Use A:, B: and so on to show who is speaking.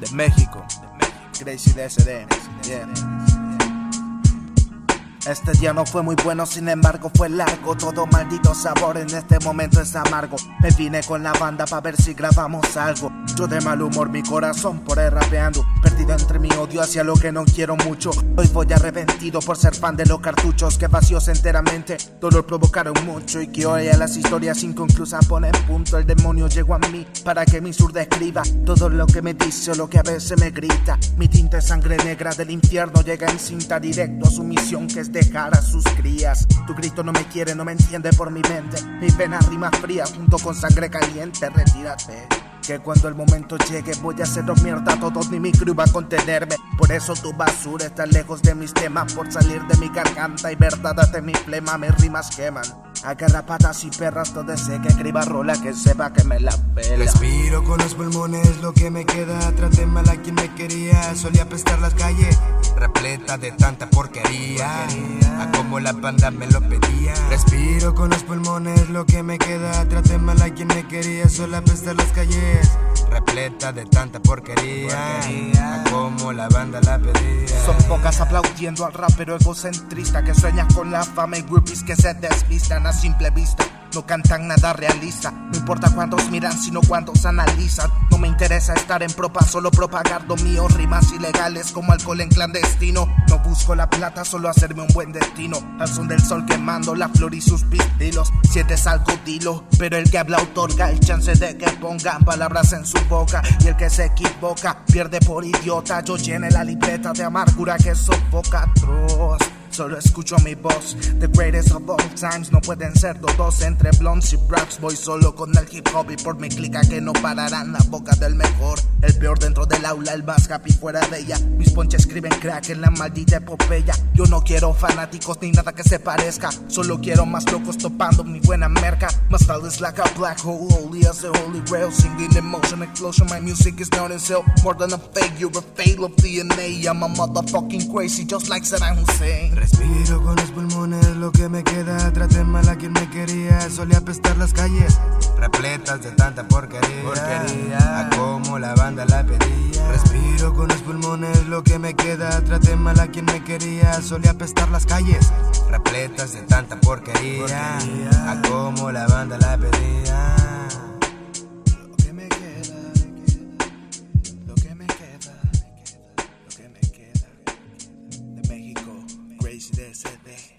A: De México, Crazy DSD. Yeah. Este día no fue muy bueno, sin embargo fue largo. Todo maldito sabor en este momento es amargo. Me vine con la banda para ver si grabamos algo. Yo de mal humor, mi corazón por ahí rapeando. Perdido entre mi odio hacia lo que no quiero mucho. Hoy voy arrepentido por ser fan de los cartuchos que vacíos enteramente. Dolor provocaron mucho y que hoy a las historias inconclusas ponen punto. El demonio llegó a mí para que mi sur escriba todo lo que me dice o lo que a veces me grita. Mi tinta es sangre negra del infierno llega en cinta directo a su misión que es dejar a sus crías. Tu grito no me quiere, no me entiende por mi mente. Mi pena rima fría junto con sangre caliente. Retírate. Que cuando el momento llegue voy a haceros mierda a todos ni mi crew va a contenerme Por eso tu basura está lejos de mis temas Por salir de mi garganta y verdad de mi flema Mis rimas queman Agarra patas y perras todo ese que escriba rola que sepa que me la pela
B: Respiro con los pulmones lo que me queda Traté mal a quien me quería Solía apestar las calles Repleta de tanta porquería A como la banda me lo pedía. Respiro con los pulmones lo que me queda. Traté mal a quien me quería Solía apestar las calles Repleta de tanta porquería como la banda la pedía
A: Son pocas aplaudiendo al rapero egocentrista Que sueña con la fama y groupies que se desvistan a simple vista no cantan nada realista. No importa cuántos miran, sino cuántos analizan. No me interesa estar en propa, solo propagar lo mío. Rimas ilegales como alcohol en clandestino. No busco la plata, solo hacerme un buen destino. Al son del sol quemando la flor y sus pistilos. Sientes algo, dilo. Pero el que habla otorga el chance de que pongan palabras en su Y el que se equivoca pierde por idiota. Yo llene la libreta de amargura que sofoca atroz. Solo escucho mi voz, the greatest of all times. No pueden ser dos entre blondes y raps. Voy solo con el hip hop y por mi clica que no pararán la boca del mejor. El peor dentro del aula, el más happy fuera de ella. Mis ponches escriben crack en la maldita epopeya. Yo no quiero fanáticos ni nada que se parezca. Solo quiero más locos topando mi buena merca. My style is like a black hole, holy as the holy grail. Singing emotion, explosion. My music is down in hell. More than a fake, you're a fail of DNA. I'm a motherfucking crazy, just like Saddam Hussein.
B: Respiro con los pulmones lo que me queda. Traté mal a quien me quería. Solía apestar las calles repletas de tanta porquería. porquería. A como la banda la pedía. Respiro con los pulmones lo que me queda. Traté mal a quien me quería. Solía apestar las calles repletas de tanta porquería. porquería. A como la banda la pedía.
A: Lo que me queda. Lo que me queda. Lo que me queda. De México, Crazy DSD.